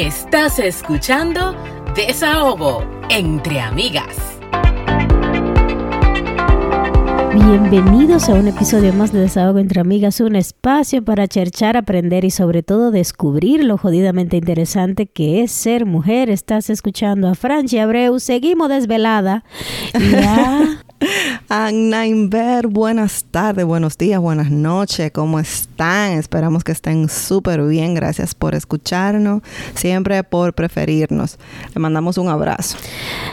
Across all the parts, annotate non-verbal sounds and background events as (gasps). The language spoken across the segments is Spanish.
Estás escuchando Desahogo entre amigas. Bienvenidos a un episodio más de Desahogo entre Amigas, un espacio para cherchar, aprender y sobre todo descubrir lo jodidamente interesante que es ser mujer. Estás escuchando a Francia Abreu, seguimos desvelada. Ya (laughs) Anna Inver, buenas tardes, buenos días, buenas noches, ¿cómo están? Esperamos que estén súper bien, gracias por escucharnos, siempre por preferirnos. Le mandamos un abrazo.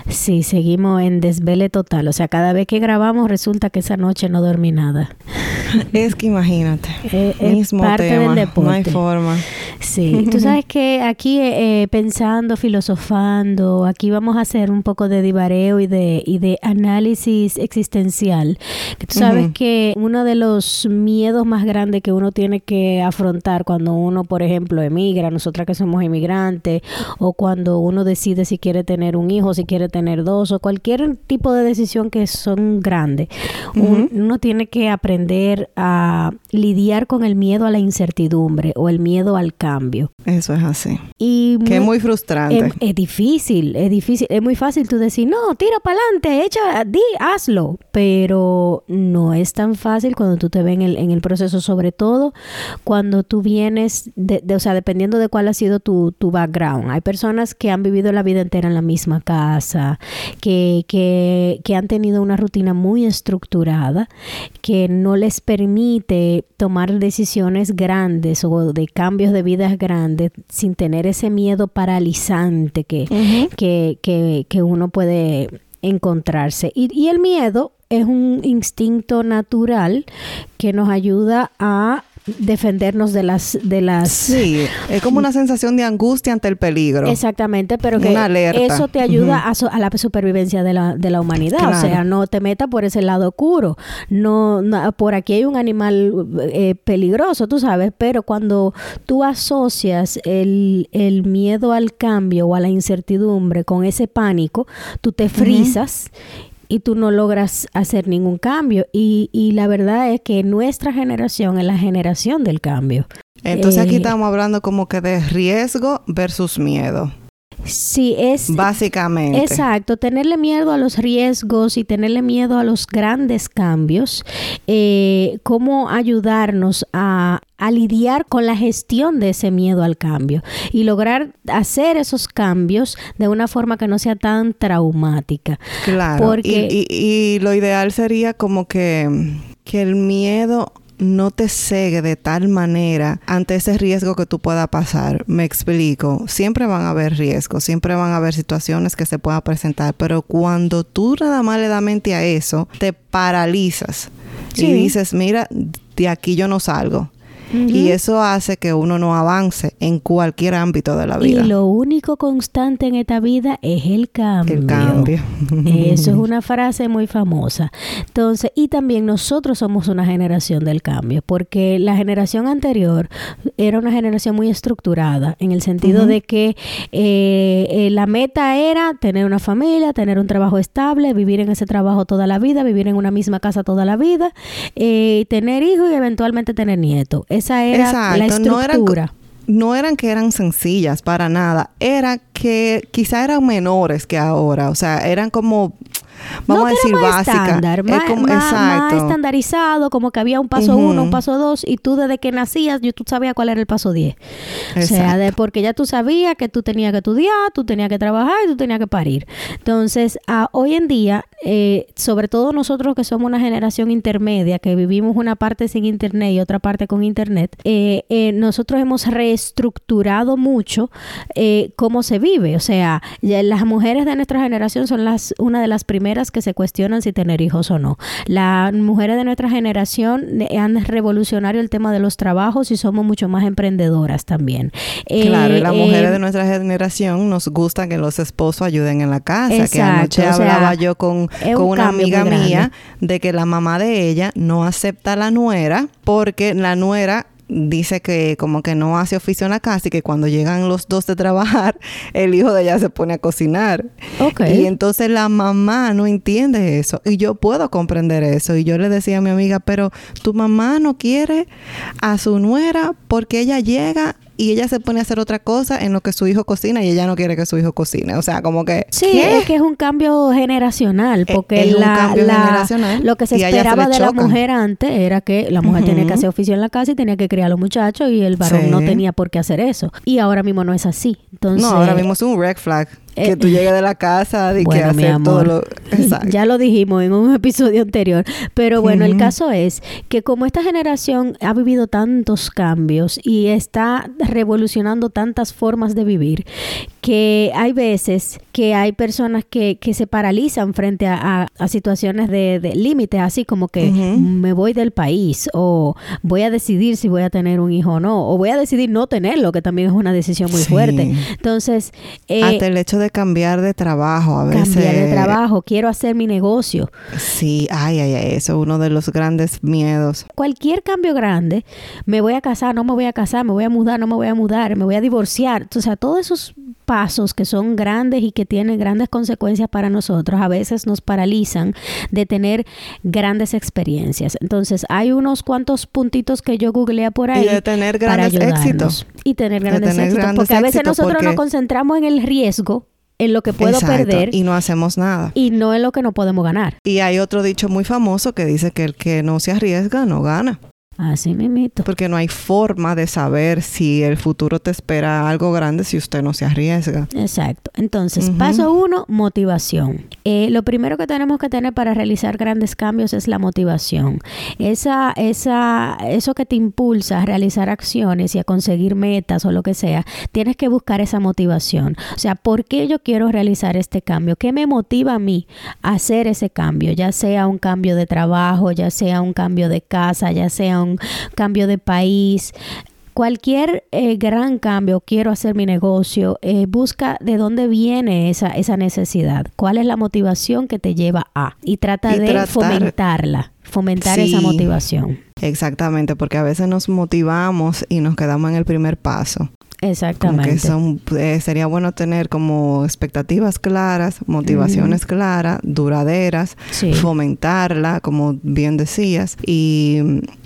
Sí, seguimos en desvele total, o sea, cada vez que grabamos resulta que esa noche no dormí nada. (laughs) Es que imagínate, (laughs) Eh, es mismo parte del tema, no deporte. hay forma. Sí, tú sabes (laughs) que aquí eh, pensando, filosofando, aquí vamos a hacer un poco de divareo y de, y de análisis existencial. Tú sabes que uno de los miedos más grandes que uno tiene que afrontar cuando uno, por ejemplo, emigra, nosotras que somos inmigrantes, o cuando uno decide si quiere tener un hijo, si quiere tener dos, o cualquier tipo de decisión que son grandes, un- uno tiene que aprender a lidiar con el miedo a la incertidumbre o el miedo al cambio. Eso es así. Y Que es mu- muy frustrante. es, es difícil, es difícil, es muy fácil tú decir, no, tira para adelante, echa, di, hazlo, pero no es tan fácil cuando tú te ves en el, en el proceso, sobre todo cuando tú vienes, de, de- o sea, dependiendo de cuál ha sido tu, tu background. Hay personas que han vivido la vida entera en la misma casa, que, que, que han tenido una rutina muy estructurada, que no les permite tomar decisiones grandes o de cambios de vidas grandes sin tener ese miedo paralizante que, que, que, que uno puede encontrarse. Y, y el miedo es un instinto natural que nos ayuda a defendernos de las de las Sí, es como una sensación de angustia ante el peligro. Exactamente, pero que eso te ayuda a, so- a la supervivencia de la, de la humanidad. O sea, no te metas por ese lado oscuro. No, no- por aquí hay un animal eh, peligroso, tú sabes, pero cuando tú asocias el, el miedo al cambio o a la incertidumbre con ese pánico, tú te frizas. Y tú no logras hacer ningún cambio. Y, y la verdad es que nuestra generación es la generación del cambio. Entonces aquí Eh, estamos hablando como que de riesgo versus miedo, Sí, es, básicamente. Exacto, tenerle miedo a los riesgos y tenerle miedo a los grandes cambios, eh, cómo ayudarnos a, a lidiar con la gestión de ese miedo al cambio y lograr hacer esos cambios de una forma que no sea tan traumática. Claro. Porque- Y, y- y lo ideal sería como que, que el miedo no te cegue de tal manera ante ese riesgo que tú puedas pasar. Me explico. Siempre van a haber riesgos, siempre van a haber situaciones que se puedan presentar, pero cuando tú nada más le das mente a eso, te paralizas Sí. y dices, mira, de aquí yo no salgo. Y eso hace que uno no avance en cualquier ámbito de la Y vida. lo único constante en esta vida es el cambio. El cambio. Eso es (laughs) una frase muy famosa. Entonces, y también nosotros somos una generación del cambio, porque la generación anterior era una generación muy estructurada, en el sentido de que eh, eh, la meta era tener una familia, tener un trabajo estable, vivir en ese trabajo toda la vida, vivir en una misma casa toda la vida, eh, tener hijos y eventualmente tener nietos. Esa era la Exacto, no eran, estructura. no eran que eran sencillas para nada, era que quizá eran menores que ahora, o sea, eran como, vamos No, a decir, básicas. estándar, Es más, como- más- estandarizado, como que había un paso uno, un paso dos, y tú desde que nacías, yo, tú sabías cuál era el paso diez. O sea, de, porque ya tú sabías que tú tenías que estudiar, tú tenías que trabajar y tú tenías que parir. Entonces, a- hoy en día, eh, sobre todo nosotros que somos una generación intermedia, que vivimos una parte sin internet y otra parte con internet, eh, eh, nosotros hemos reestructurado mucho eh, cómo se vive. O sea, ya las mujeres de nuestra generación son las una de las primeras que se cuestionan si tener hijos o no. Las mujeres de nuestra generación han revolucionado el tema de los trabajos y somos mucho más emprendedoras también. Claro, y las mujeres de nuestra generación nos gusta que los esposos ayuden en la casa. que Exacto, anoche o sea, hablaba yo con, con un una amiga mía de que la mamá de ella no acepta a la nuera porque la nuera dice que como que no hace oficio en la casa y que cuando llegan los dos de trabajar, (laughs) el hijo de ella se pone a cocinar. Y entonces la mamá no entiende eso. Y yo puedo comprender eso. Y yo le decía a mi amiga, pero tu mamá no quiere a su nuera porque ella llega y ella se pone a hacer otra cosa en lo que su hijo cocina y ella no quiere que su hijo cocine. O sea, como que... Sí, ¿qué? es que es un cambio generacional, Eh, porque es un la, cambio la- generacional, lo que se esperaba de la mujer antes era que la mujer tenía que hacer oficio en la casa y tenía que criar a los muchachos y el varón Sí. no tenía por qué hacer eso. Y ahora mismo no es así. Entonces, no, ahora mismo es un red flag. Que eh, tú llegues de la casa y que Bueno, mi hacer todo lo... (laughs) Exacto. Ya lo dijimos en un (laughs) episodio anterior, pero bueno, el caso es que como esta generación ha vivido tantos cambios y está revolucionando tantas formas de vivir, que hay veces que hay personas que, que se paralizan frente a, a- a situaciones de, de límite, así como que me voy del país o voy a decidir si voy a tener un hijo o no, o voy a decidir no tenerlo, que también es una decisión muy Sí. fuerte. Entonces, eh, Hasta el hecho de cambiar de trabajo a veces... cambiar de trabajo, quiero hacer mi negocio. Sí, ay, ay, ay, eso es uno de los grandes miedos. Cualquier cambio grande, me voy a casar, no me voy a casar, me voy a mudar, no me voy a mudar, me voy a divorciar. O sea, todos esos pasos que son grandes y que tienen grandes consecuencias para nosotros, a veces nos paralizan de tener grandes experiencias. Entonces, hay unos cuantos puntitos que yo googleé por ahí. Y de tener para grandes ayudarnos. éxitos. Y tener De grandes tener éxitos. grandes porque a veces éxitos, nosotros nos porque- concentramos en el riesgo, en lo que puedo Exacto, perder y, Y no hacemos nada. no en lo que no podemos ganar. Y hay otro dicho muy famoso que dice que el que no se arriesga no gana. Así mismito. Porque no hay forma de saber si el futuro te espera algo grande si usted no se arriesga. Exacto. Entonces, paso uno, motivación. Eh, lo primero que tenemos que tener para realizar grandes cambios es la motivación. Esa, esa, eso que te impulsa a realizar acciones y a conseguir metas o lo que sea, tienes que buscar esa motivación. O sea, ¿por qué yo quiero realizar este cambio? ¿Qué me motiva a mí a hacer ese cambio? Ya sea un cambio de trabajo, ya sea un cambio de casa, ya sea un cambio de país cualquier eh, gran cambio, quiero hacer mi negocio, eh, busca de dónde viene esa, esa necesidad, cuál es la motivación que te lleva a y trata Y de tratar- fomentarla, fomentar Sí. esa motivación. Exactamente, porque a veces nos motivamos y nos quedamos en el primer paso. Exactamente. que son, eh, sería bueno tener como expectativas claras, motivaciones claras, duraderas, Sí. fomentarla, como bien decías, y,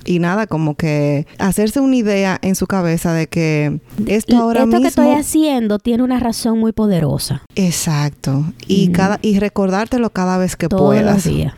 y nada, como que hacerse una idea en su cabeza de que esto ahora Esto que mismo... estoy haciendo tiene una razón muy poderosa Exacto. Y, cada, y recordártelo cada vez que todos puedas. los días.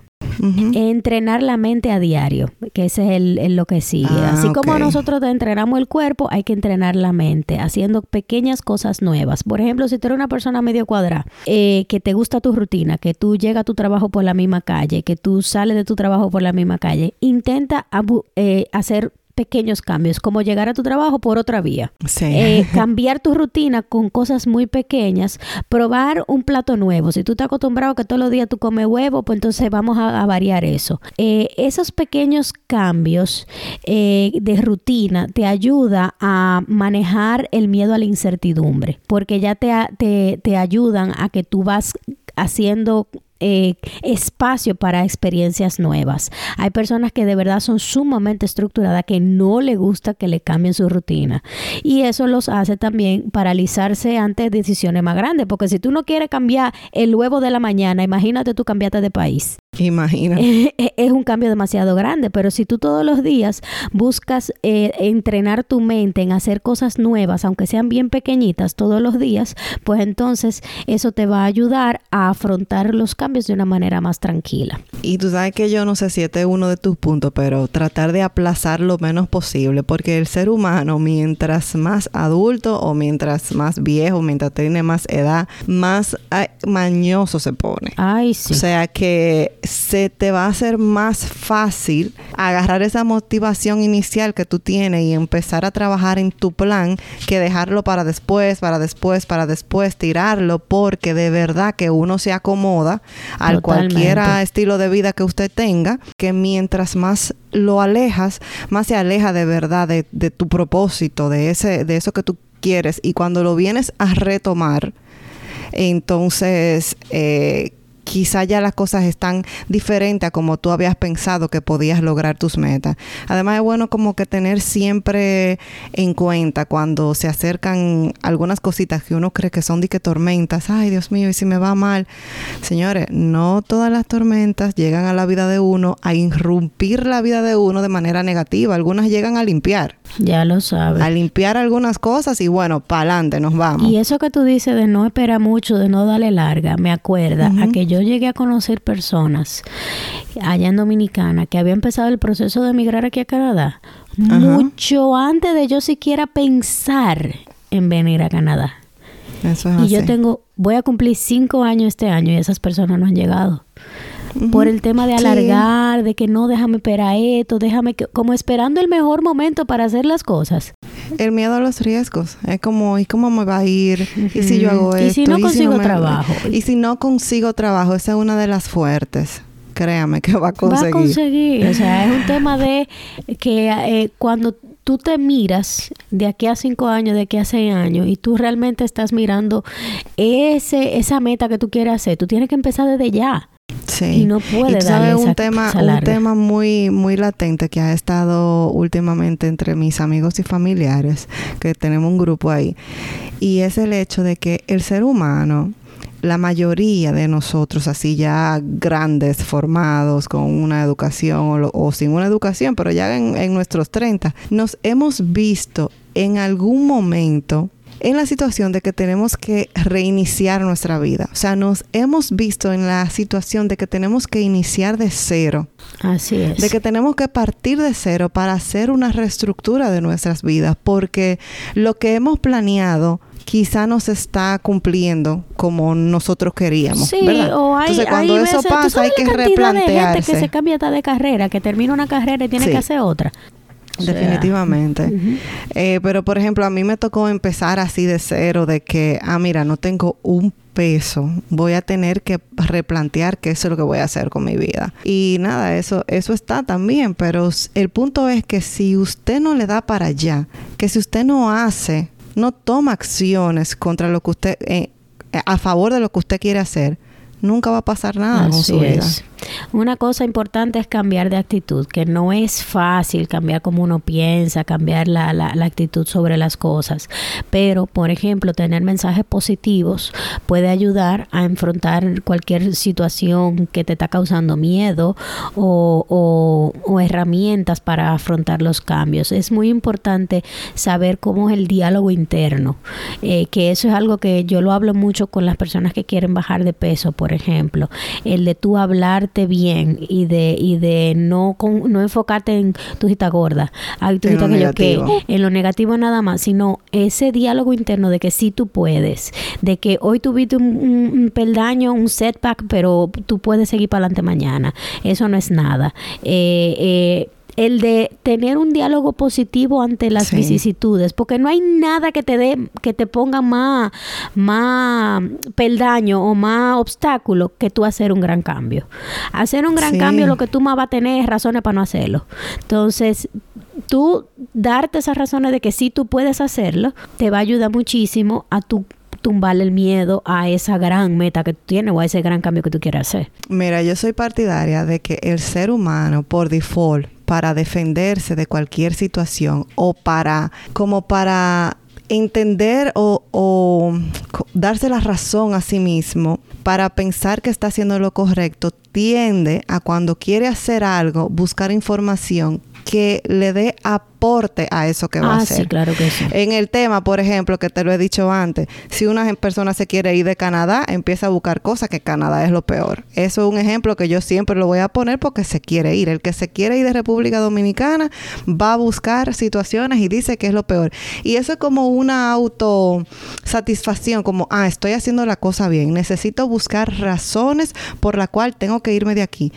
Entrenar la mente a diario, que ese es el, el lo que sigue. Ah, Así como nosotros te entrenamos el cuerpo, hay que entrenar la mente, haciendo pequeñas cosas nuevas. Por ejemplo, si tú eres una persona medio cuadrada, eh, que te gusta tu rutina, que tú llegas a tu trabajo por la misma calle, que tú sales de tu trabajo por la misma calle, intenta eh, hacer pequeños cambios, como llegar a tu trabajo por otra vía. Sí. Eh, (laughs) cambiar tu rutina con cosas muy pequeñas, probar un plato nuevo. Si tú estás acostumbrado que todos los días tú comes huevo, pues entonces vamos a, a variar eso. Eh, esos pequeños cambios eh, de rutina te ayuda a manejar el miedo a la incertidumbre, porque ya te, te, te ayudan a que tú vas haciendo eh, espacio para experiencias nuevas. Hay personas que de verdad son sumamente estructuradas que no le gusta que le cambien su rutina y eso los hace también paralizarse ante decisiones más grandes porque si tú no quieres cambiar el huevo de la mañana, imagínate tú cambiarte de país. Imagina. (laughs) es un cambio demasiado grande, pero si tú todos los días buscas eh, entrenar tu mente en hacer cosas nuevas, aunque sean bien pequeñitas todos los días, pues entonces eso te va a ayudar a afrontar los cambios de una manera más tranquila. Y tú sabes que yo no sé si este es uno de tus puntos, pero tratar de aplazar lo menos posible, porque el ser humano, mientras más adulto o mientras más viejo, mientras tiene más edad, más ay, mañoso se pone. Ay, sí. O sea que se te va a hacer más fácil agarrar esa motivación inicial que tú tienes y empezar a trabajar en tu plan que dejarlo para después, para después, para después, tirarlo, porque de verdad que uno se acomoda al Totalmente. cualquier estilo de vida que usted tenga, que mientras más lo alejas, más se aleja de verdad de, de tu propósito, de ese, de eso que tú quieres. Y cuando lo vienes a retomar, entonces eh, quizá ya las cosas están diferentes a como tú habías pensado que podías lograr tus metas. Además es bueno como que tener siempre en cuenta cuando se acercan algunas cositas que uno cree que son de que tormentas, ay Dios mío, y si me va mal. Señores, no todas las tormentas llegan a la vida de uno a irrumpir la vida de uno de manera negativa, algunas llegan a limpiar. Ya lo sabes. A limpiar algunas cosas y bueno, para adelante nos vamos. Y eso que tú dices de no esperar mucho, de no darle larga, me acuerda a que yo llegué a conocer personas allá en Dominicana que había empezado el proceso de emigrar aquí a Canadá mucho antes de yo siquiera pensar en venir a Canadá. Eso es y yo tengo, voy a cumplir cinco años este año y esas personas no han llegado. Por el tema de alargar, de que no, déjame esperar esto, déjame que, como esperando el mejor momento para hacer las cosas. El miedo a los riesgos. Es como, ¿y cómo me va a ir? ¿Y si yo hago esto? ¿Y si no consigo trabajo? Y si no consigo trabajo, esa es una de las fuertes créame que va a conseguir. Va a conseguir. O sea, es un (laughs) tema de que eh, cuando tú te miras de aquí a cinco años, de aquí a seis años, y tú realmente estás mirando ese, esa meta que tú quieres hacer, tú tienes que empezar desde ya. Sí. Y no puedes darle un tema, un tema muy, muy latente que ha estado últimamente entre mis amigos y familiares, que tenemos un grupo ahí, y es el hecho de que el ser humano la mayoría de nosotros, así ya grandes, formados, con una educación o, sin una educación, pero ya en, en nuestros 30, nos hemos visto en algún momento en la situación de que tenemos que reiniciar nuestra vida. O sea, nos hemos visto en la situación de que tenemos que iniciar de cero. Así es. De que tenemos que partir de cero para hacer una reestructura de nuestras vidas, porque lo que hemos planeado quizá no se está cumpliendo como nosotros queríamos. Sí, o hay, Entonces, cuando eso pasa, hay que replantearse. De gente que se cambia de carrera, que termina una carrera y tiene que hacer otra. Definitivamente. Eh, pero, por ejemplo, a mí me tocó empezar así de cero, de que, ah, mira, no tengo un peso, voy a tener que replantear qué es lo que voy a hacer con mi vida. Y nada, eso, eso está también, pero el punto es que si usted no le da para allá, que si usted no hace no toma acciones contra lo que usted, eh, a favor de lo que usted quiere hacer, nunca va a pasar nada con su vida. Una cosa importante es cambiar de actitud, que no es fácil cambiar como uno piensa, cambiar la, la, actitud sobre las cosas. Pero, por ejemplo, tener mensajes positivos puede ayudar a enfrentar cualquier situación que te está causando miedo o, o, herramientas para afrontar los cambios. Es muy importante saber cómo es el diálogo interno, eh, que eso es algo que yo lo hablo mucho con las personas que quieren bajar de peso, por ejemplo. El de tú hablar bien y de y de no no enfocarte en tu hijita gorda, tu en, lo que, en lo negativo nada más, sino ese diálogo interno de que sí tú puedes, de que hoy tuviste un, un, peldaño, un setback, pero tú puedes seguir para adelante mañana. Eso no es nada. eh, eh el de tener un diálogo positivo ante las vicisitudes, porque no hay nada que te dé, que te ponga más, más peldaño o más obstáculo que tú hacer un gran cambio. Hacer un gran cambio, lo que tú más vas a tener es razones para no hacerlo. Entonces, tú darte esas razones de que sí tú puedes hacerlo, te va a ayudar muchísimo a tu tumbarle el miedo a esa gran meta que tú tienes o a ese gran cambio que tú quieres hacer. Mira, yo soy partidaria de que el ser humano, por default, para defenderse de cualquier situación o para, como para entender o, darse la razón a sí mismo para pensar que está haciendo lo correcto, tiende a cuando quiere hacer algo, buscar información que le dé aporte a eso que va a ah, hacer. Sí, claro que sí. En el tema, por ejemplo, que te lo he dicho antes, si una persona se quiere ir de Canadá, empieza a buscar cosas que Canadá es lo peor. Eso es un ejemplo que yo siempre lo voy a poner porque se quiere ir. El que se quiere ir de República Dominicana va a buscar situaciones y dice que es lo peor. Y eso es como una autosatisfacción, como, ah, estoy haciendo la cosa bien. Necesito buscar razones por la cual tengo que irme de aquí.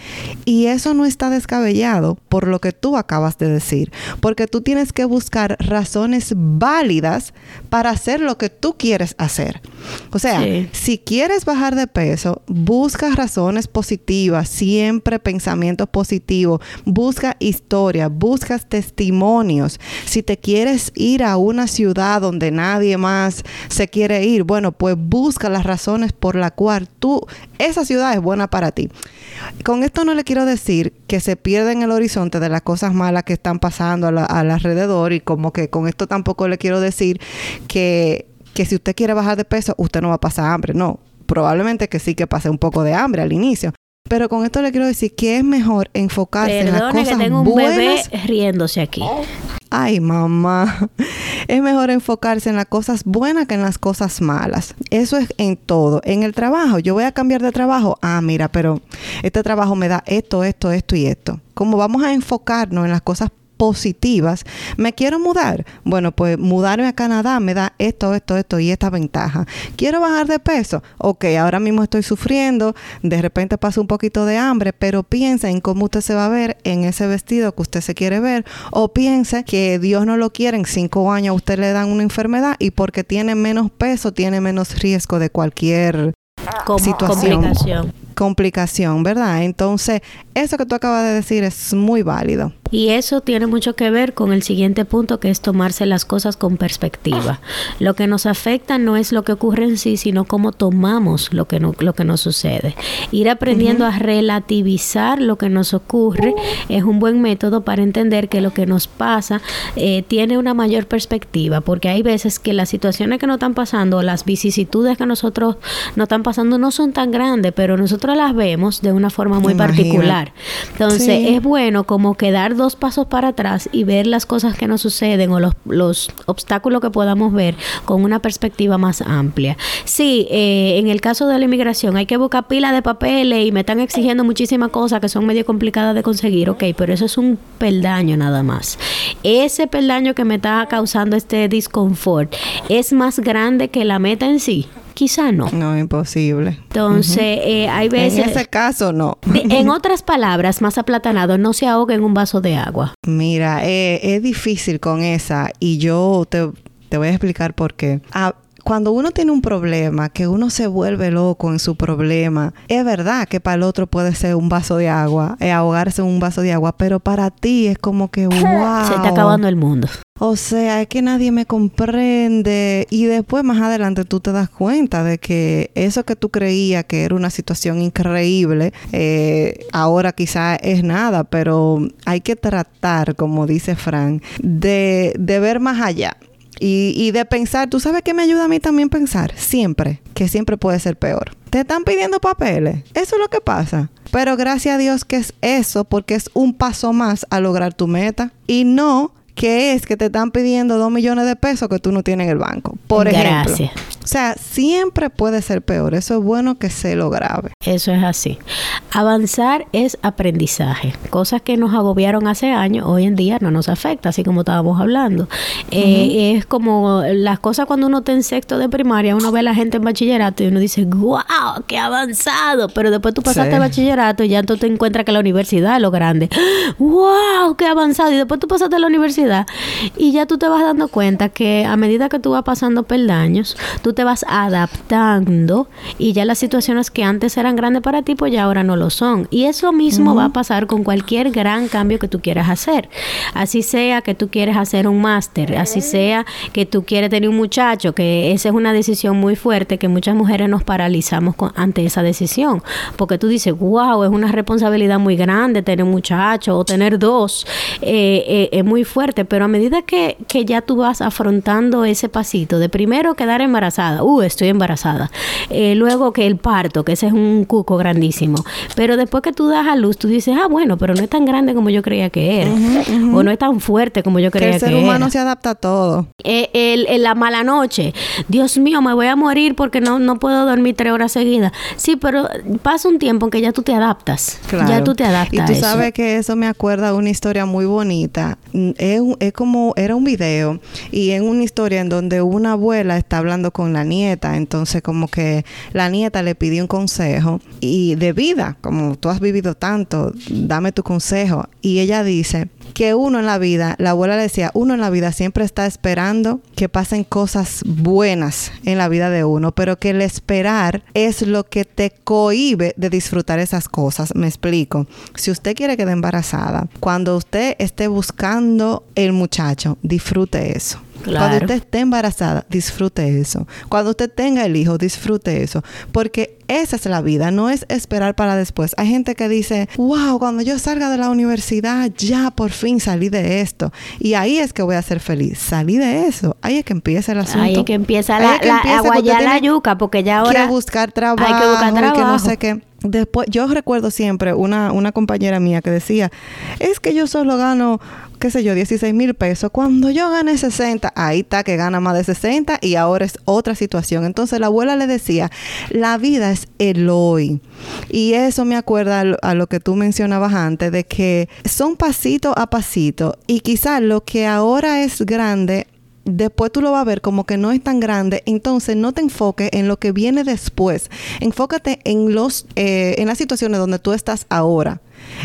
Y eso no está descabellado por lo que tú acabas acabas de decir, porque tú tienes que buscar razones válidas para hacer lo que tú quieres hacer. O sea, si quieres bajar de peso, busca razones positivas, siempre pensamientos positivos, busca historia, buscas testimonios. Si te quieres ir a una ciudad donde nadie más se quiere ir, bueno, pues busca las razones por la cual tú, esa ciudad es buena para ti. Con esto no le quiero decir que se pierda en el horizonte de las cosas malas que están pasando al alrededor y como que con esto tampoco le quiero decir que, que si usted quiere bajar de peso, usted no va a pasar hambre. No, probablemente que sí que pase un poco de hambre al inicio. Pero con esto le quiero decir que es mejor enfocarse en las cosas que tengo un bebé riéndose aquí. Ay, mamá. Es mejor enfocarse en las cosas buenas que en las cosas malas. Eso es en todo. En el trabajo, yo voy a cambiar de trabajo. Ah, mira, pero este trabajo me da esto, esto, esto y esto. Como vamos a enfocarnos en las cosas positivas. ¿Me quiero mudar? Bueno, pues mudarme a Canadá me da esto, esto, esto y esta ventaja. ¿Quiero bajar de peso? Ok, ahora mismo estoy sufriendo, de repente paso un poquito de hambre, pero piensa en cómo usted se va a ver en ese vestido que usted se quiere ver o piense que Dios no lo quiere, en cinco años a usted le dan una enfermedad y porque tiene menos peso tiene menos riesgo de cualquier situación. Complicación. Complicación, ¿verdad? Entonces, eso que tú acabas de decir es muy válido. Y eso tiene mucho que ver con el siguiente punto, que es tomarse las cosas con perspectiva. Lo que nos afecta no es lo que ocurre en sí, sino cómo tomamos lo que, no, lo que nos sucede. Ir aprendiendo a relativizar lo que nos ocurre es un buen método para entender que lo que nos pasa eh, tiene una mayor perspectiva, porque hay veces que las situaciones que nos están pasando, las vicisitudes que nosotros nos están pasando no son tan grandes, pero nosotros las vemos de una forma muy particular. Entonces, es bueno como quedar dos pasos para atrás y ver las cosas que nos suceden o los, los obstáculos que podamos ver con una perspectiva más amplia. Sí, eh, en el caso de la inmigración hay que buscar pila de papeles y me están exigiendo muchísimas cosas que son medio complicadas de conseguir, ok, pero eso es un peldaño nada más. Ese peldaño que me está causando este disconfort es más grande que la meta en sí. Quizá no. No, imposible. Entonces, eh, hay veces... En ese caso, no. (laughs) en otras palabras, más aplatanado, no se ahoga en un vaso de agua. Mira, eh, es difícil con esa y yo te, voy a explicar por qué. Ah, cuando uno tiene un problema, que uno se vuelve loco en su problema, es verdad que para el otro puede ser un vaso de agua, es ahogarse en un vaso de agua, pero para ti es como que, wow. (laughs) Se está acabando el mundo. O sea, es que nadie me comprende y después más adelante tú te das cuenta de que eso que tú creías que era una situación increíble, eh, ahora quizá es nada, pero hay que tratar, como dice Frank, de, de ver más allá. Y, y, de pensar, ¿tú sabes qué me ayuda a mí también pensar? Siempre, que siempre puede ser peor. Te están pidiendo papeles, eso es lo que pasa. Pero gracias a Dios que es eso, porque es un paso más a lograr tu meta. Y no que es que te están pidiendo dos millones de pesos que tú no tienes en el banco. Por ejemplo. Gracias. O sea, siempre puede ser peor. Eso es bueno que se lo grave. Eso es así. Avanzar es aprendizaje. Cosas que nos agobiaron hace años, hoy en día no nos afecta, así como estábamos hablando. Eh, es como las cosas cuando uno está en sexto de primaria, uno ve a la gente en bachillerato y uno dice, wow, qué avanzado. Pero después tú pasaste bachillerato y ya tú te encuentras que la universidad es lo grande. (gasps) wow, qué avanzado. Y después tú pasaste a la universidad y ya tú te vas dando cuenta que a medida que tú vas pasando peldaños, tú te vas adaptando y ya las situaciones que antes eran grandes para ti, pues ya ahora no lo son. Y eso mismo va a pasar con cualquier gran cambio que tú quieras hacer. Así sea que tú quieres hacer un máster, así sea que tú quieres tener un muchacho, que esa es una decisión muy fuerte que muchas mujeres nos paralizamos ante esa decisión. Porque tú dices, wow, es una responsabilidad muy grande tener un muchacho o tener dos. Eh, eh, es muy fuerte, pero a medida que, que ya tú vas afrontando ese pasito de primero quedar embarazada, Uh, estoy embarazada. Eh, luego que el parto, que ese es un cuco grandísimo. Pero después que tú das a luz, tú dices, ah, bueno, pero no es tan grande como yo creía que era. O no es tan fuerte como yo creía que, era. El ser humano se adapta a todo. Eh, el, la mala noche. Dios mío, me voy a morir porque no, no puedo dormir tres horas seguidas. Sí, pero pasa un tiempo en que ya tú te adaptas. Ya tú te adaptas. Y tú sabes que eso me acuerda una historia muy bonita. Es, es como, era un video y en una historia en donde una abuela está hablando con la nieta, entonces como que la nieta le pidió un consejo y de vida, como tú has vivido tanto, dame tu consejo. Y ella dice que uno en la vida, la abuela le decía, uno en la vida siempre está esperando que pasen cosas buenas en la vida de uno, pero que el esperar es lo que te cohibe de disfrutar esas cosas. Me explico. Si usted quiere quedar embarazada, cuando usted esté buscando el muchacho, disfrute eso. Cuando usted esté embarazada, disfrute eso. Cuando usted tenga el hijo, disfrute eso. Porque esa es la vida, no es esperar para después. Hay gente que dice, wow, cuando yo salga de la universidad, ya por fin salí de esto. Y ahí es que voy a ser feliz. Salí de eso. Ahí es que empieza el asunto. Ahí es que empieza la, la, la yuca, porque ya ahora... Hay que buscar trabajo. Hay que buscar trabajo. que no sé qué. Después, yo recuerdo siempre una, una compañera mía que decía, es que yo solo gano qué sé yo, 16 mil pesos. Cuando yo gane 60, ahí está que gana más de 60 y ahora es otra situación. Entonces la abuela le decía, la vida es el hoy. Y eso me acuerda a lo, que tú mencionabas antes, de que son pasito a pasito y quizás lo que ahora es grande después tú lo vas a ver como que no es tan grande, entonces no te enfoques en lo que viene después. Enfócate en los eh, en las situaciones donde tú estás ahora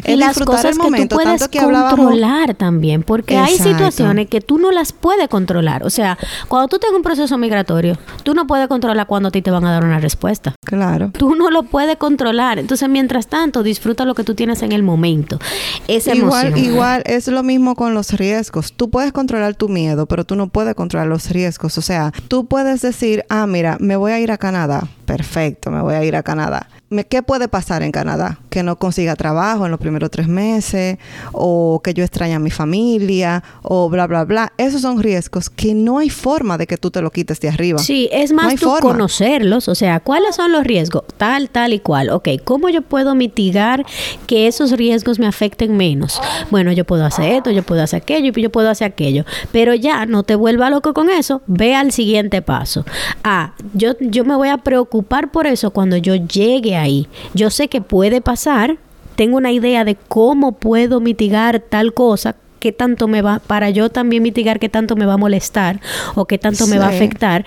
y las cosas que tú puedes controlar también, porque hay situaciones que tú no las puedes controlar. O sea, cuando tú tengas un proceso migratorio, tú no puedes controlar cuándo a ti te van a dar una respuesta. Claro. Tú no lo puedes controlar. Entonces, mientras tanto, disfruta lo que tú tienes en el momento. Esa igual, igual es lo mismo con los riesgos. Tú puedes controlar tu miedo, pero tú no puedes controlar los riesgos. O sea, tú puedes decir, ah, mira, me voy a ir a Canadá. Perfecto, me voy a ir a Canadá. ¿Qué puede pasar en Canadá? Que no consiga trabajo en los primeros tres meses, o que yo extrañe a mi familia, o bla, bla, bla. Esos son riesgos que no hay forma de que tú te lo quites de arriba. Sí, es más tú conocerlos, o sea, ¿cuáles son los riesgos? Tal, tal y cual. Ok, ¿cómo yo puedo mitigar que esos riesgos me afecten menos? Bueno, yo puedo hacer esto, yo puedo hacer aquello, yo puedo hacer aquello. Pero ya, no te vuelva loco con eso, ve al siguiente paso. Ah, yo, yo me voy a preocupar por eso cuando yo llegue a ahí. Yo sé que puede pasar, tengo una idea de cómo puedo mitigar tal cosa, qué tanto me va, para yo también mitigar qué tanto me va a molestar o qué tanto me va a afectar,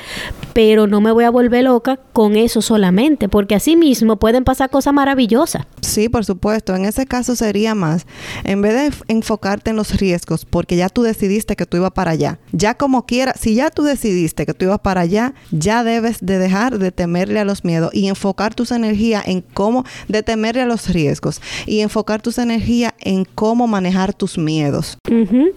pero no me voy a volver loca con eso solamente, porque así mismo pueden pasar cosas maravillosas. Sí, por supuesto. En ese caso sería más, en vez de enfocarte en los riesgos, porque ya tú decidiste que tú ibas para allá, ya como quiera, si ya tú decidiste que tú ibas para allá, ya debes de dejar de temerle a los miedos y enfocar tus energías en cómo, de temerle a los riesgos y enfocar tus energías en cómo manejar tus miedos.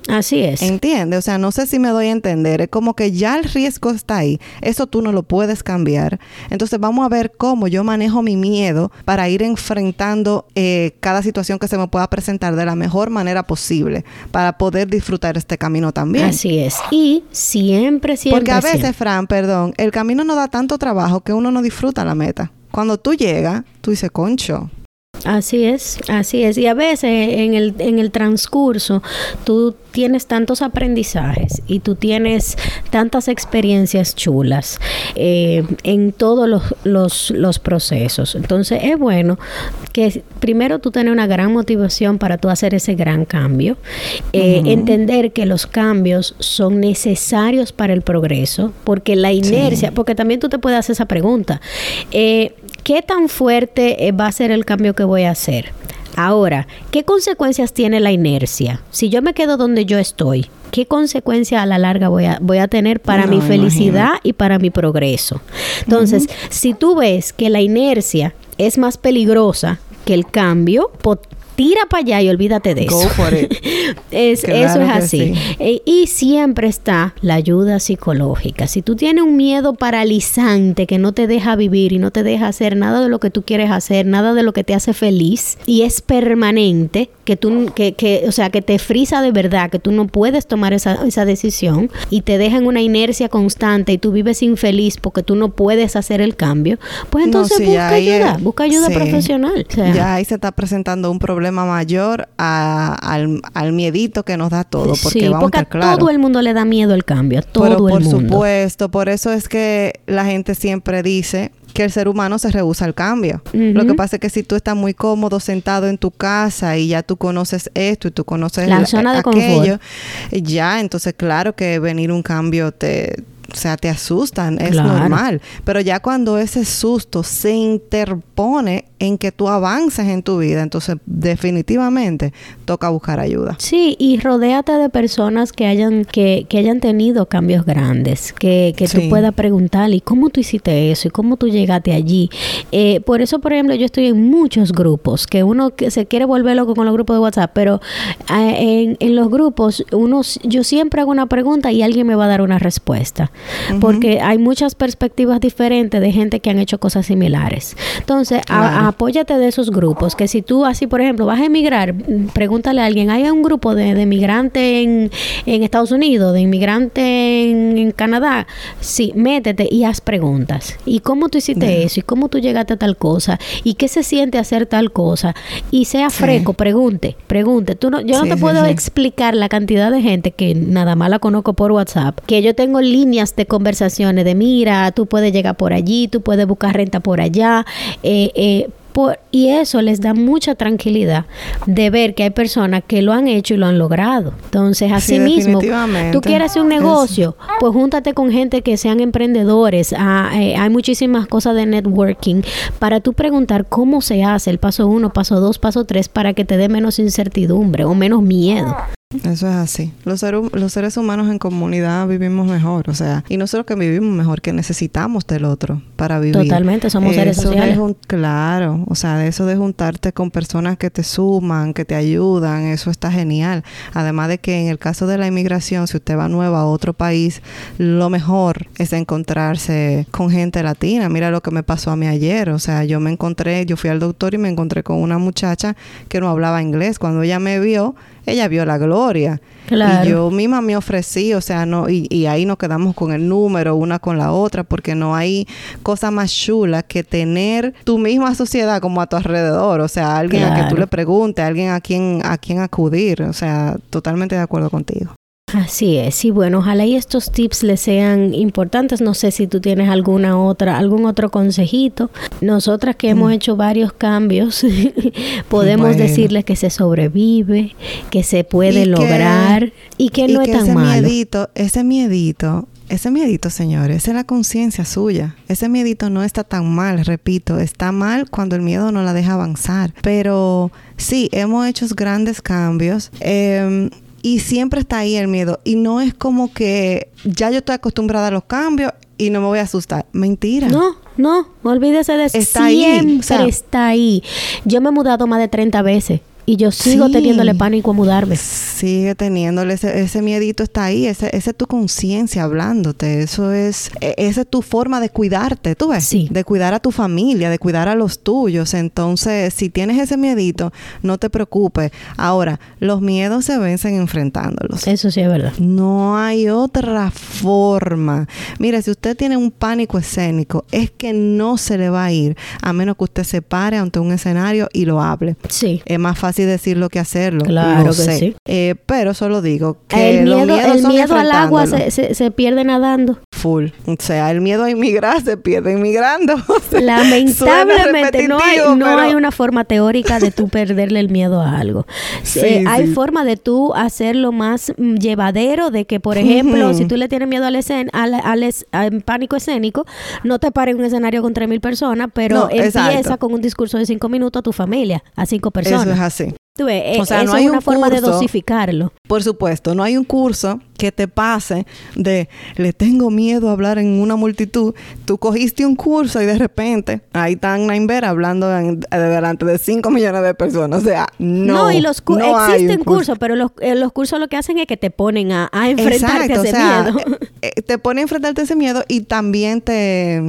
Así es. Entiende, o sea, no sé si me doy a entender, es como que ya el riesgo está ahí, eso tú no lo puedes cambiar. Entonces vamos a ver cómo yo manejo mi miedo para ir enfrentando eh, cada situación que se me pueda presentar de la mejor manera posible para poder disfrutar este camino también. Así es. Y siempre, siempre. Porque a veces, Fran, perdón, el camino no da tanto trabajo que uno no disfruta la meta. Cuando tú llegas, tú dices, concho, Así es, así es. Y a veces en el, en el transcurso tú tienes tantos aprendizajes y tú tienes tantas experiencias chulas eh, en todos los, los, procesos. Entonces es bueno que primero tú tengas una gran motivación para tú hacer ese gran cambio, eh, entender que los cambios son necesarios para el progreso, porque la inercia, porque también tú te puedes hacer esa pregunta. Eh, ¿qué tan fuerte eh, va a ser el cambio que voy a hacer? Ahora, ¿qué consecuencias tiene la inercia? Si yo me quedo donde yo estoy, ¿qué consecuencia a la larga voy a, voy a tener para mi felicidad y para mi progreso? Entonces, si tú ves que la inercia es más peligrosa que el cambio, tira para allá y olvídate de eso. (laughs) eso es así. Eh, y siempre está la ayuda psicológica. Si tú tienes un miedo paralizante que no te deja vivir y no te deja hacer nada de lo que tú quieres hacer, nada de lo que te hace feliz y es permanente, que tú, que, que, o sea, que te frisa de verdad, que tú no puedes tomar esa, esa decisión y te deja en una inercia constante y tú vives infeliz porque tú no puedes hacer el cambio, pues entonces busca ayuda, busca ayuda profesional. ya ahí se está presentando un problema mayor al, al, miedito que nos da todo. Porque vamos a, todo el mundo le da miedo el cambio. todo el por supuesto, por eso es que la gente siempre dice que el ser humano se rehúsa al cambio. Lo que pasa es que si tú estás muy cómodo sentado en tu casa y ya tú conoces esto y tú conoces la zona de aquello, ya, entonces claro que venir un cambio te o sea, te asustan, es normal. Pero ya cuando ese susto se interpone en que tú avances en tu vida, entonces definitivamente toca buscar ayuda. Sí, y rodéate de personas que hayan, que, que hayan tenido cambios grandes, que, que tú puedas preguntar, ¿y cómo tú hiciste eso? ¿Y cómo tú llegaste allí? Eh, por eso, por ejemplo, yo estoy en muchos grupos, que uno que se quiere volver loco con los grupos de WhatsApp, pero eh, en, en los grupos, uno, yo siempre hago una pregunta y alguien me va a dar una respuesta. Porque hay muchas perspectivas diferentes de gente que han hecho cosas similares. Entonces, apóyate de esos grupos, que si tú así, por ejemplo, vas a emigrar, pregúntale a alguien, ¿hay un grupo de, de inmigrantes en, Estados Unidos, de inmigrantes en, Canadá? Sí, métete y haz preguntas. ¿Y cómo tú hiciste eso? ¿Y cómo tú llegaste a tal cosa? ¿Y qué se siente hacer tal cosa? Y sea freco, pregunte, pregunte. Tú no, yo no te puedo explicar la cantidad de gente que nada más la conozco por WhatsApp, que yo tengo líneas de conversaciones de mira, tú puedes llegar por allí, tú puedes buscar renta por allá, eh, eh, y eso les da mucha tranquilidad de ver que hay personas que lo han hecho y lo han logrado. Entonces, así mismo, tú quieres hacer un negocio, pues júntate con gente que sean emprendedores. Ah, eh, hay muchísimas cosas de networking para tú preguntar cómo se hace el paso uno, paso dos, paso tres, para que te dé menos incertidumbre o menos miedo. Eso es así. Los, los seres humanos en comunidad vivimos mejor, o sea, y no solo que vivimos mejor, que necesitamos del otro para vivir. Totalmente, somos seres sociales. claro, o sea, de eso de juntarte con personas que te suman, que te ayudan, eso está genial. Además de que en el caso de la inmigración, si usted va nueva a otro país, lo mejor es encontrarse con gente latina. Mira lo que me pasó a mí ayer, o sea, yo me encontré, yo fui al doctor y me encontré con una muchacha que no hablaba inglés. Cuando ella me vio, ella vio la gloria. Y yo misma me ofrecí, o sea, no, y, y, ahí nos quedamos con el número una con la otra, porque no hay cosa más chula que tener tu misma sociedad como a tu alrededor, o sea, alguien a que tú le preguntes, alguien a quien, a quien acudir, o sea, totalmente de acuerdo contigo. Así es, y bueno, ojalá y estos tips les sean importantes. No sé si tú tienes alguna otra, algún otro consejito. Nosotras que hemos mm. hecho varios cambios, (laughs) podemos decirles que se sobrevive, que se puede lograr y que no es tan ese malo. Miedito, ese miedito, ese miedito, señores, es la conciencia suya. Ese miedito no está tan mal, repito, está mal cuando el miedo no la deja avanzar. Pero sí, hemos hecho grandes cambios. Eh, y siempre está ahí el miedo. Y no es como que ya yo estoy acostumbrada a los cambios y no me voy a asustar. Mentira. No, no, olvídese de eso. Está siempre ahí. está ahí. Yo me he mudado más de 30 veces y yo sigo teniéndole pánico a mudarme. Sigue teniéndole ese, ese miedito está ahí, ese, ese es tu conciencia hablándote, eso es, e, esa es tu forma de cuidarte, tú ves, sí. de cuidar a tu familia, de cuidar a los tuyos. Entonces, si tienes ese miedito, no te preocupes. Ahora, los miedos se vencen enfrentándolos. Eso sí es verdad. No hay otra forma. Mire, si usted tiene un pánico escénico, es que no se le va a ir a menos que usted se pare ante un escenario y lo hable. Sí. Es más fácil decirlo que hacerlo. Claro que sé. sí. Eh, pero solo digo que el miedo, el miedo al agua se, se, pierde nadando. Full. O sea, el miedo a inmigrar se pierde inmigrando. (laughs) Lamentablemente no, hay, no hay una forma teórica de tú (laughs) perderle el miedo a algo. Eh, hay forma de tú hacerlo más mm, llevadero, de que, por ejemplo, si tú le tienes miedo al, escen al, al, pánico escénico, no te pares en un escenario con 3.000 personas, pero empieza con un discurso de 5 minutos a tu familia, a 5 personas. Eso es así. Eh, o sea, no hay una forma de dosificarlo. Por supuesto, no hay un curso que te pase de le tengo miedo a hablar en una multitud. Tú cogiste un curso y de repente ahí están Nainver hablando delante de 5 millones de personas. O sea, no. No, y los existen cursos, pero los, eh, los, cursos lo que hacen es que te ponen a, a enfrentarte a ese miedo. Eh, te ponen a enfrentarte a ese miedo y también te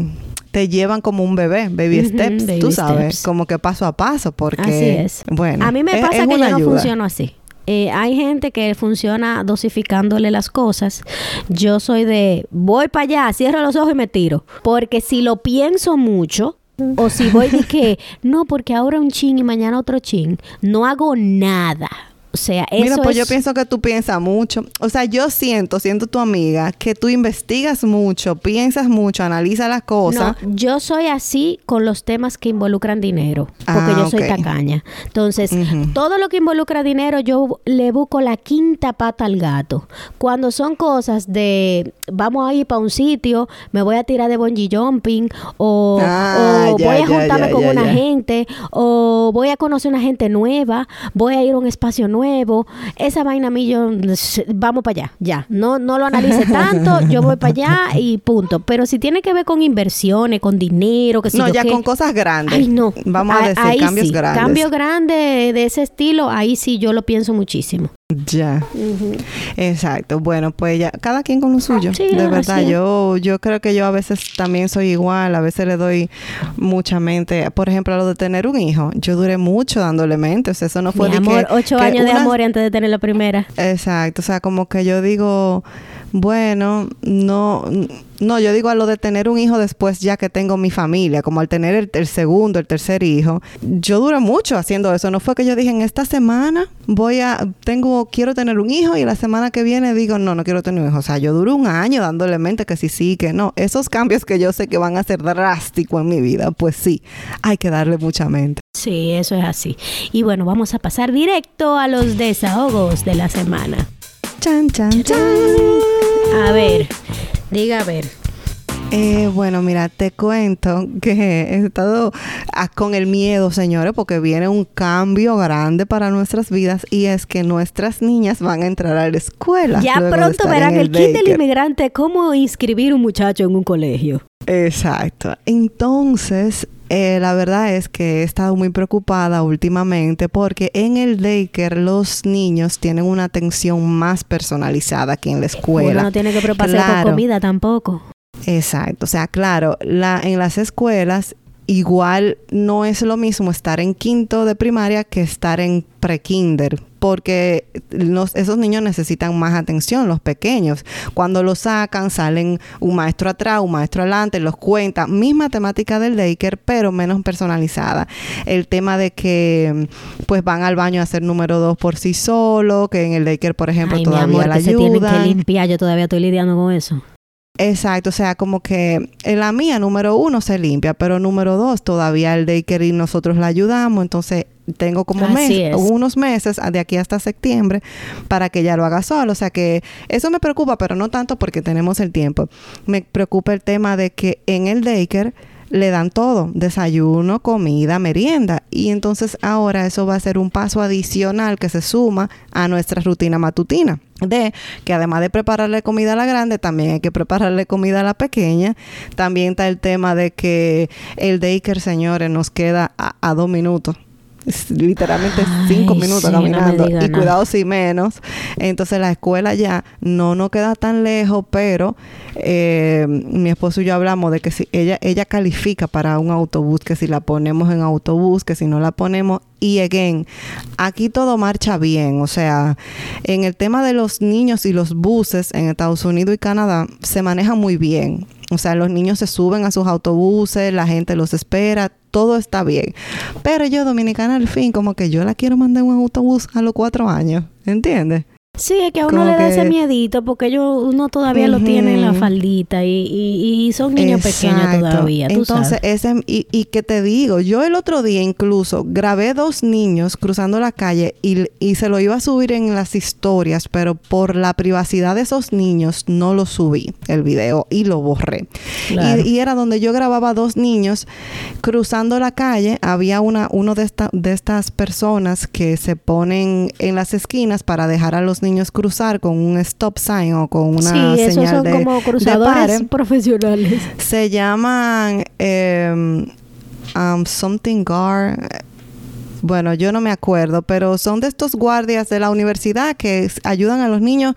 te llevan como un bebé, baby steps, tú sabes, como que paso a paso, porque... Así es. Bueno, a mí me pasa que yo no funciono así. Eh, hay gente que funciona dosificándole las cosas. Yo soy de voy para allá, cierro los ojos y me tiro. Porque si lo pienso mucho, o si voy de que (laughs) no, porque ahora un chin y mañana otro chin, no hago nada. O sea, eso Mira, pues yo pienso que tú piensas mucho. O sea, yo siento, siento tu amiga, que tú investigas mucho, piensas mucho, analizas las cosas. No, yo soy así con los temas que involucran dinero, porque yo ah, soy tacaña. Entonces, todo lo que involucra dinero, yo le busco la quinta pata al gato. Cuando son cosas de, vamos a ir para un sitio, me voy a tirar de bungee jumping, o, ah, voy a juntarme con una gente, o voy a conocer una gente nueva, voy a ir a un espacio nuevo nuevo, esa vaina a mí yo, vamos para allá, ya. No, no lo analice (laughs) tanto, yo voy para allá y punto. Pero si tiene que ver con inversiones, con dinero, que si No, yo ya qué- con cosas grandes. Ay, no. Vamos a Ah, decir ahí cambios sí. grandes. Cambio grande de ese estilo, ahí sí yo lo pienso muchísimo. Ya. Exacto. Bueno, pues ya, cada quien con lo suyo. Sí, de verdad, yo, yo creo que yo a veces también soy igual, a veces le doy mucha mente. Por ejemplo, a lo de tener un hijo, yo duré mucho dándole mente. O sea, eso no fue Mi de que- ocho que años de amor antes de tener la primera. Exacto, o sea, como que yo digo, bueno, no, no, yo digo a lo de tener un hijo después ya que tengo mi familia, como al tener el, el segundo, el tercer hijo, yo duré mucho haciendo eso, no fue que yo dije en esta semana voy a, tengo, quiero tener un hijo y la semana que viene digo, no, no quiero tener un hijo, o sea, yo duré un año dándole mente que sí, sí, que no, esos cambios que yo sé que van a ser drásticos en mi vida, pues sí, hay que darle mucha mente. Sí, eso es así. Y bueno, vamos a pasar directo a los desahogos de la semana. Chan, chan, chan. A ver, diga a ver. Eh, bueno, mira, te cuento que he estado ah, con el miedo, señores, porque viene un cambio grande para nuestras vidas y es que nuestras niñas van a entrar a la escuela. Ya pronto verán en el kit del inmigrante cómo inscribir un muchacho en un colegio. Exacto. Entonces, eh, la verdad es que he estado muy preocupada últimamente porque en el daycare los niños tienen una atención más personalizada que en la escuela. Uno no tiene que preocuparse Claro. por comida tampoco. Exacto, o sea, claro, la, en las escuelas igual no es lo mismo estar en quinto de primaria que estar en pre-kinder, porque los- esos niños necesitan más atención, los pequeños. Cuando los sacan, salen un maestro atrás, un maestro adelante, los cuenta, misma temática del daycare, pero menos personalizada. El tema de que pues van al baño a hacer número dos por sí solo, que en el daycare, por ejemplo, Ay, mi todavía amor, la que se tienen que ayudan. limpiar. Yo todavía estoy lidiando con eso. Exacto, o sea, como que en la mía, número uno, se limpia, pero número dos, todavía el daycare y nosotros la ayudamos, entonces tengo como mes- es. unos meses de aquí hasta septiembre para que ella lo haga solo, o sea que eso me preocupa, pero no tanto porque tenemos el tiempo. Me preocupa el tema de que en el daycare le dan todo, desayuno, comida, merienda. Y entonces ahora eso va a ser un paso adicional que se suma a nuestra rutina matutina. De que además de prepararle comida a la grande, también hay que prepararle comida a la pequeña. También está el tema de que el daycare, señores, nos queda a, a dos minutos. Literalmente Ay, cinco minutos sí, caminando. y cuidado si menos. Entonces la escuela ya no nos queda tan lejos, pero eh, mi esposo y yo hablamos de que si ella, ella califica para un autobús, que si la ponemos en autobús, que si no la ponemos. Y again, aquí todo marcha bien. O sea, en el tema de los niños y los buses en Estados Unidos y Canadá se maneja muy bien. O sea, los niños se suben a sus autobuses, la gente los espera, todo está bien. Pero yo, dominicana, al fin, como que yo la quiero mandar en un autobús a los cuatro años. ¿Entiendes? Sí, es que a uno Como le da que- ese miedito porque ellos, uno todavía lo tiene en la faldita y, y, y son niños pequeños todavía, tú Entonces, sabes. ese, y, y que te digo, yo el otro día incluso grabé dos niños cruzando la calle y, y se lo iba a subir en las historias, pero por la privacidad de esos niños no lo subí el video y lo borré. Claro. Y, y era donde yo grababa dos niños cruzando la calle. Había una, uno de, esta, de estas personas que se ponen en las esquinas para dejar a los niños cruzar con un stop sign o con una sí, esos señal son de, como de cruzadores pare. profesionales. (laughs) Se llaman um, Something Guard. Bueno, yo no me acuerdo, pero son de estos guardias de la universidad que ayudan a los niños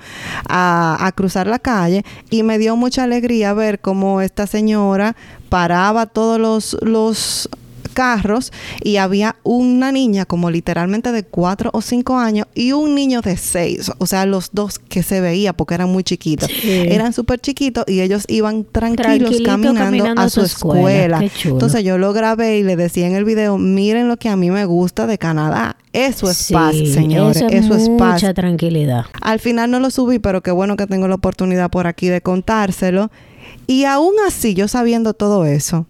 a, a cruzar la calle y me dio mucha alegría ver cómo esta señora paraba todos los, los carros y había una niña como literalmente de cuatro o cinco años y un niño de seis, o sea, los dos que se veía porque eran muy chiquitos. Sí. Eran súper chiquitos y ellos iban tranquilos caminando, caminando a su escuela. Entonces yo lo grabé y le decía en el video, miren lo que a mí me gusta de Canadá. Eso es Sí, paz, señores. Eso es paz. mucha tranquilidad. Al final no lo subí, pero qué bueno que tengo la oportunidad por aquí de contárselo. Y aún así, yo sabiendo todo eso,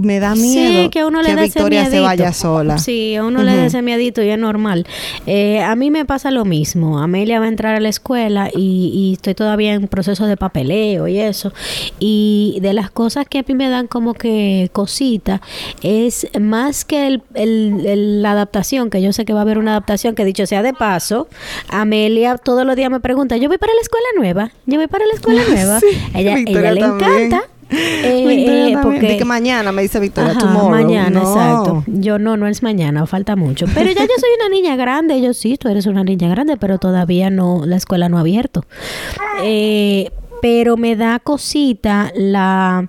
me da miedo Sí, que a uno le ese Victoria se vaya sola. Sí, a uno le da ese miedito y es normal. Eh, a mí me pasa lo mismo. Amelia va a entrar a la escuela y, y estoy todavía en proceso de papeleo y eso. Y de las cosas que a mí me dan como que cosita es más que el, el- el- la adaptación, que yo sé que va a haber una adaptación, que dicho sea de paso, Amelia todos los días me pregunta, yo voy para la escuela nueva, yo voy para la escuela (laughs) nueva. Sí, ella, le también. encanta. Eh, eh, porque Di que mañana me dice Victoria, Ajá, tomorrow. mañana, No. exacto. Yo no, no es mañana, falta mucho. Pero ya yo soy una niña grande, yo sí, tú eres una niña grande, pero todavía no, la escuela no ha abierto. Eh, pero me da cosita la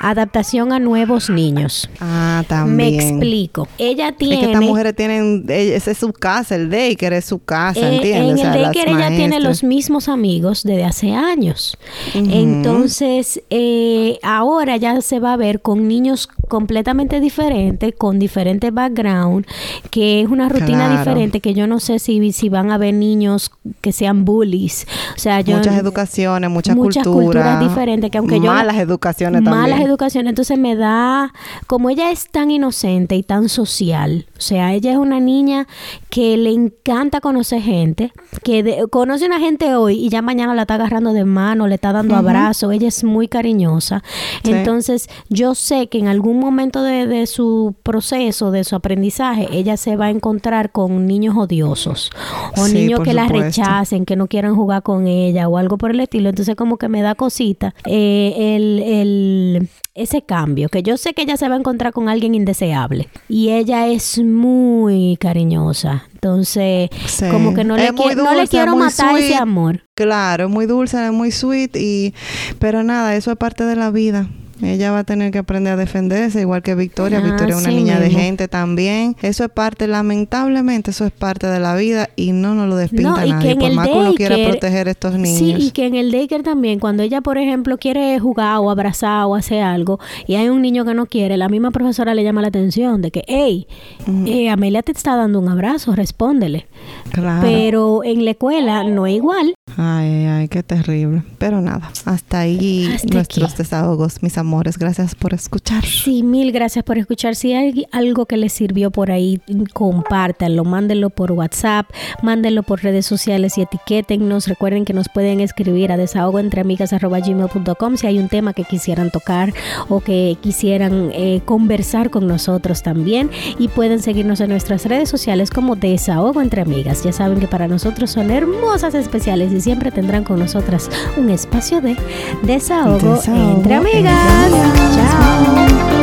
adaptación a nuevos niños. Ah, Me también. explico. Ella tiene... Es que estas mujeres tienen, eh, esa es su casa, el daycare es su casa, Eh, ¿entiendes? En O sea, el daycare ella tiene los mismos amigos desde hace años. Entonces, eh, ahora ya se va a ver con niños completamente diferentes, con diferentes background, que es una rutina Claro. diferente, que yo no sé si, si van a ver niños que sean bullies. O sea, yo... Muchas educaciones, mucha muchas cultura. culturas diferentes que aunque yo Malas educaciones malas también. Educaciones entonces me da como ella es tan inocente y tan social o sea ella es una niña que le encanta conocer gente que de- conoce una gente hoy y ya mañana la está agarrando de mano le está dando abrazos ella es muy cariñosa Sí. entonces yo sé que en algún momento de, de su proceso de su aprendizaje ella se va a encontrar con niños odiosos o Sí, niños que la supuesto. rechazan hacen que no quieran jugar con ella o algo por el estilo. Entonces como que me da cosita eh, el, el- ese cambio, que yo sé que ella se va a encontrar con alguien indeseable y ella es muy cariñosa. Entonces Sí. como que no le, qui- no le quiero matar ese amor. Claro, es muy dulce, es muy sweet y pero nada, eso es parte de la vida. Ella va a tener que aprender a defenderse, igual que Victoria. Ah, Victoria es una sí niña de gente también. Eso es parte, lamentablemente, eso es parte de la vida y no nos lo despinta No, y que nadie. en Por el más que uno quiera proteger a estos niños. Sí, y que en el daycare también, cuando ella, por ejemplo, quiere jugar o abrazar o hacer algo y hay un niño que no quiere, la misma profesora le llama la atención de que, hey, eh, Amelia te está dando un abrazo, respóndele. Claro. Pero en la escuela no es igual. Ay, ay, qué terrible. Pero nada, hasta ahí Hasta nuestros aquí. desahogos, mis amores. Gracias por escuchar. Sí, mil gracias por escuchar. Si hay algo que les sirvió por ahí, compártanlo, mándenlo por WhatsApp, mándenlo por redes sociales y etiquétennos. Recuerden que nos pueden escribir a desahogoentreamigas.gmail.com si hay un tema que quisieran tocar o que quisieran eh, conversar con nosotros también. Y pueden seguirnos en nuestras redes sociales como Desahogo Entre Amigas. Ya saben que para nosotros son hermosas especiales y siempre tendrán con nosotras un espacio de desahogo, Desahogo entre entre amigas. amigas. Chao.